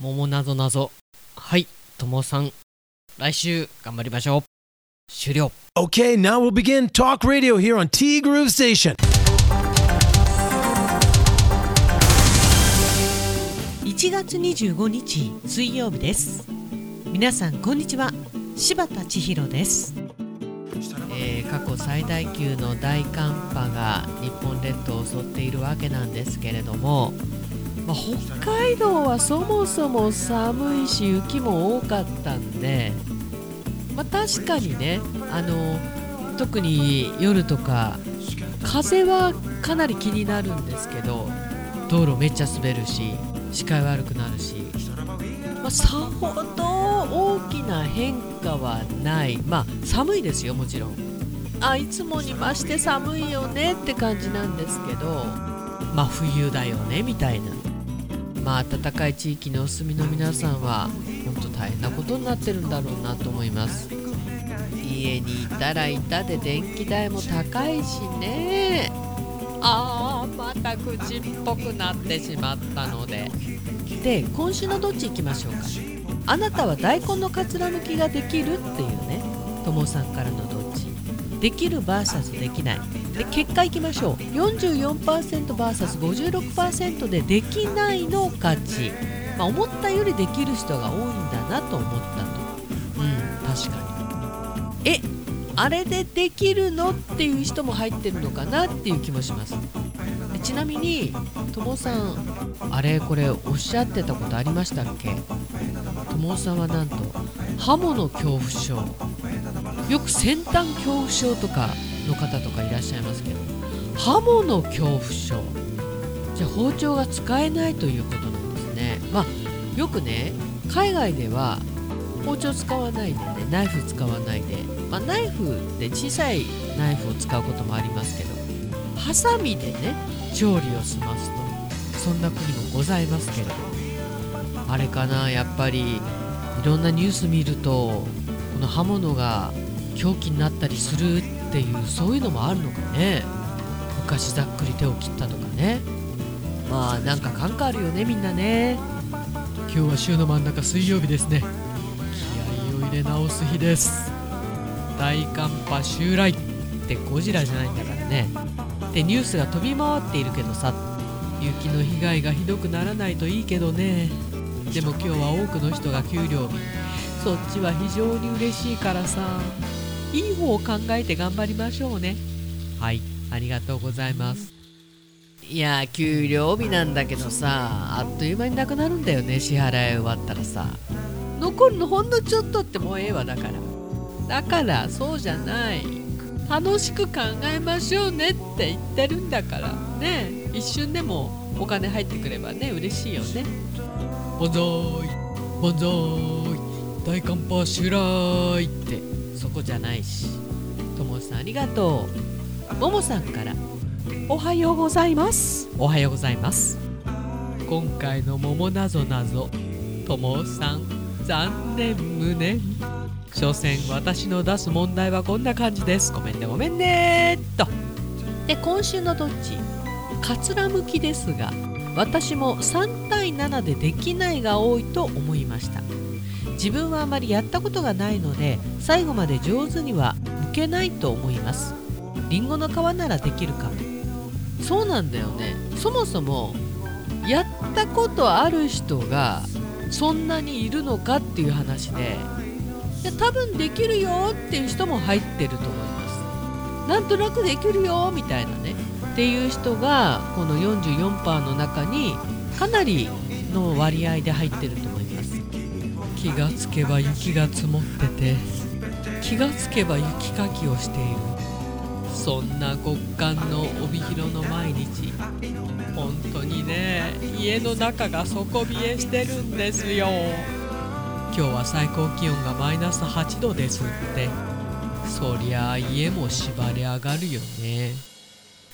桃なぞなぞ。はいともさん。来週頑張りましょう。終了。Okay, now we'll begin Talk Radio here on T Groove Station. 1月25日水曜日です。皆さんこんにちは。柴田千尋です。えー過去最大級の大寒波が日本列島を襲っているわけなんですけれども、まあ、北海道はそもそも寒いし雪も多かったんで、まあ、確かにねあの特に夜とか風はかなり気になるんですけど道路めっちゃ滑るし視界悪くなるし、まあ、さほど大きな変化はない。まあ寒いですよもちろん。あいつもに増して寒いよねって感じなんですけどまあ冬だよねみたいな。まあ暖かい地域にお住みの皆さんは本当大変なことになってるんだろうなと思います。家にいたらいたで電気代も高いしね。あーまた口っぽくなってしまったので。で今週のどっち行きましょうか。あなたは大根のかつらむきができるっていうね。ともさんからのどっち。できる VS できない。で結果いきましょう。44%vs56% でできないの勝ち、まあ、思ったよりできる人が多いんだなと思ったと。うん確かに。えあれでできるのっていう人も入ってるのかなっていう気もします。ちなみにともさんあれこれおっしゃってたことありましたっけ？ともさんはなんと刃物恐怖症。よく先端恐怖症とかの方とかいらっしゃいますけど刃物恐怖症。じゃあ包丁が使えないということなんですね。まあよくね海外では包丁使わないでねナイフ使わないで、まあ、ナイフで小さいナイフを使うこともありますけどハサミでね調理を済ますとそんな国もございますけれどあれかなやっぱりいろんなニュース見るとこの刃物が凶器になったりするっていうそういうのもあるのかね。昔ざっくり手を切ったとかね。まあなんか感化あるよねみんなね。今日は週の真ん中水曜日ですね。気合を入れ直す日です。大寒波襲来ってゴジラじゃないんだからね。でニュースが飛び回っているけどさ雪の被害がひどくならないといいけどね。でも今日は多くの人が給料日。そっちは非常に嬉しいからさ。いい方を考えて頑張りましょうね。はい。ありがとうございます。いや給料日なんだけどさあっという間になくなるんだよね支払い終わったらさ。残るのほんのちょっとってもうええわだから。だからそうじゃない。楽しく考えましょうねって言ってるんだから。ね。一瞬でもお金入ってくればね嬉しいよね。万歳万歳大寒波襲来ってそこじゃないし。ともさんありがとう。ももさんから。おはようございます。おはようございます。今回の桃なぞなぞともさん残念無念。所詮私の出す問題はこんな感じです。ごめんねごめんねっと。で今週のどっち？かつらむきですが私も3対7でできないが多いと思いました自分はあまりやったことがないので最後まで上手には剥けないと思います。りんごの皮ならできるかそうなんだよね。そもそもやったことある人がそんなにいるのかっていう話でいや多分できるよっていう人も入ってると思います。なんとなくできるよみたいなね。っていう人がこの44%の中にかなりの割合で入ってると気がつけば雪が積もってて気がつけば雪かきをしている。そんな極寒の帯広の毎日。本当にね家の中が底冷えしてるんですよ。今日は最高気温がマイナス8度ですって。そりゃあ家も縛り上がるよね。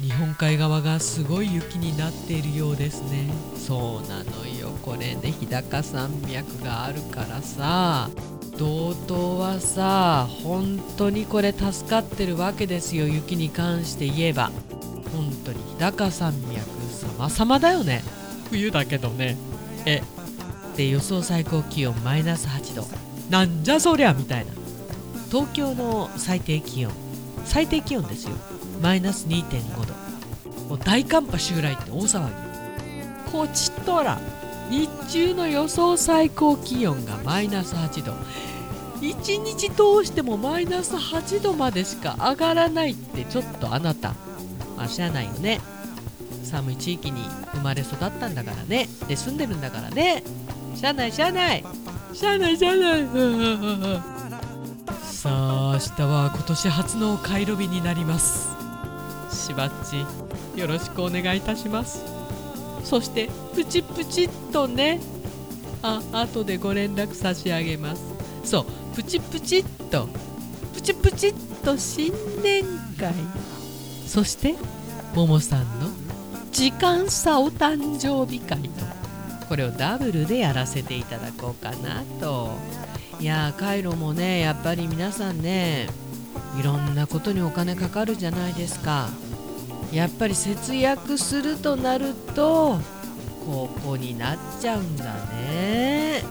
日本海側がすごい雪になっているようですね。そうなのよ。これね日高山脈があるからさ道東はさ本当にこれ助かってるわけですよ雪に関して言えば。本当に日高山脈様々だよね。冬だけどね。えで予想最高気温マイナス8度。なんじゃそりゃみたいな。東京の最低気温最低気温ですよ。マイナス2.5度。もう大寒波襲来って大騒ぎ。こちとら日中の予想最高気温がマイナス8度。1日通してもマイナス8度までしか上がらないってちょっとあなた。まあしゃあないよね。寒い地域に生まれ育ったんだからね。で住んでるんだからね。しゃあないしゃあない。しゃあないしゃあない。さあ明日は今年初のカイロ日になります。しばっちよろしくお願いいたします。そしてプチプチっとねあ後でご連絡差し上げます。そうプチプチっとプチプチっと新年会。そしてももさんの時間差お誕生日会と。これをダブルでやらせていただこうかなと。いやーカイロもねやっぱり皆さんねいろんなことにお金かかるじゃないですか。やっぱり節約するとなるとここになっちゃうんだね。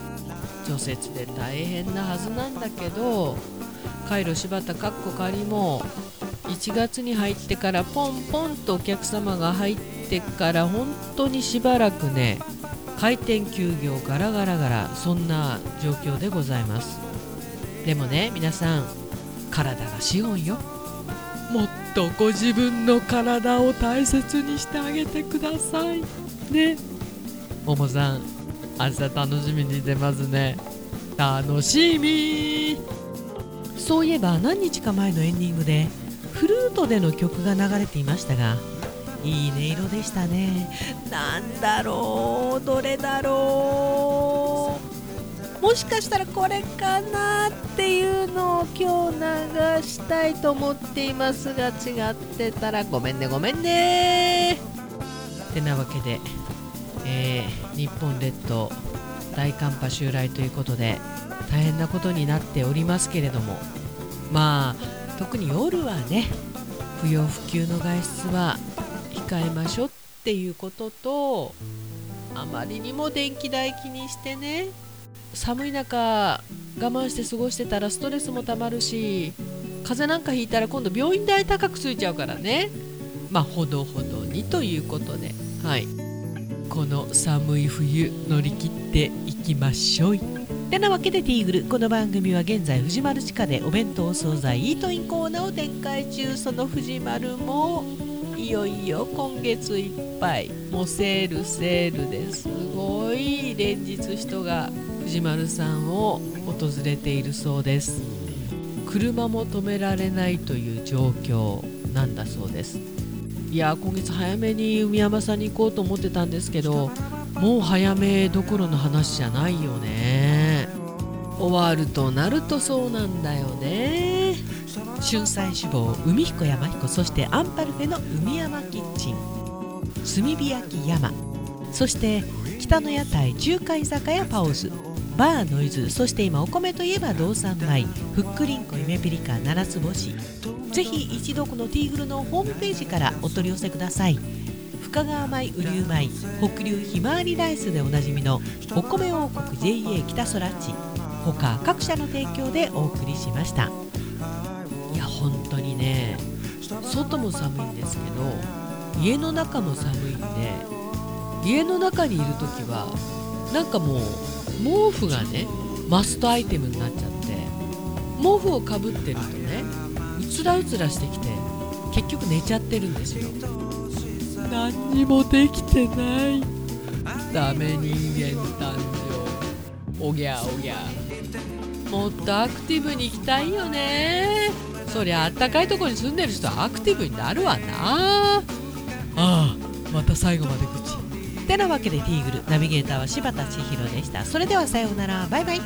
除雪で大変なはずなんだけどカイロ柴田かっこ仮も1月に入ってからポンポンとお客様が入ってから本当にしばらくね開店休業ガラガラガラそんな状況でございます。でもね皆さん体が資本よ。もっとご自分の体を大切にしてあげてください。ね。ももさん明日楽しみにしてますね。楽しみ。そういえば何日か前のエンディングでフルートでの曲が流れていましたがいい音色でしたね。なんだろうどれだろう。もしかしたらこれかなっていうのを今日流したいと思っていますが違ってたらごめんねごめんね。てなわけで、えー日本列島大寒波襲来ということで大変なことになっておりますけれどもまあ特に夜はね不要不急の外出は控えましょうっていうこととあまりにも電気代気にしてね寒い中我慢して過ごしてたらストレスもたまるし風邪なんかひいたら今度病院代高くついちゃうからね。まあほどほどにということで。はい。この寒い冬乗り切っていきましょう。てなわけでティーグルこの番組は現在藤丸地下でお弁当お惣菜イートインコーナーを展開中。その藤丸もいよいよ今月いっぱい。もうセールセールですごい。連日人が藤丸さんを訪れているそうです。車も止められないという状況なんだそうです。いや今月早めに海山さんに行こうと思ってたんですけどもう早めどころの話じゃないよね。終わるとなるとそうなんだよね。春菜志望海彦山彦そしてアンパルフェの海山キッチン。炭火焼き山。そして北の屋台中華居酒屋パオズ。バーノイズそして今お米といえば道産米ふっくりんこ夢ピリカ七つ星ぜひ一度このティーグルのホームページからお取り寄せください。深川米雨竜米北流ひまわりライスでおなじみのお米王国 JA 北空地。他各社の提供でお送りしました。いや本当にね外も寒いんですけど家の中も寒いんで家の中にいる時はなんかもう毛布がねマストアイテムになっちゃって毛布をかぶってるとねうつらうつらしてきて結局寝ちゃってるんですよ。何にもできてない。ダメ人間誕生おぎゃおぎゃ。もっとアクティブに行きたいよね。そりゃあったかいとこに住んでる人はアクティブになるわな。ああまた最後まで口てなわけでティーグルナビゲーターは柴田千尋でした。それではさようなら。バイバイ。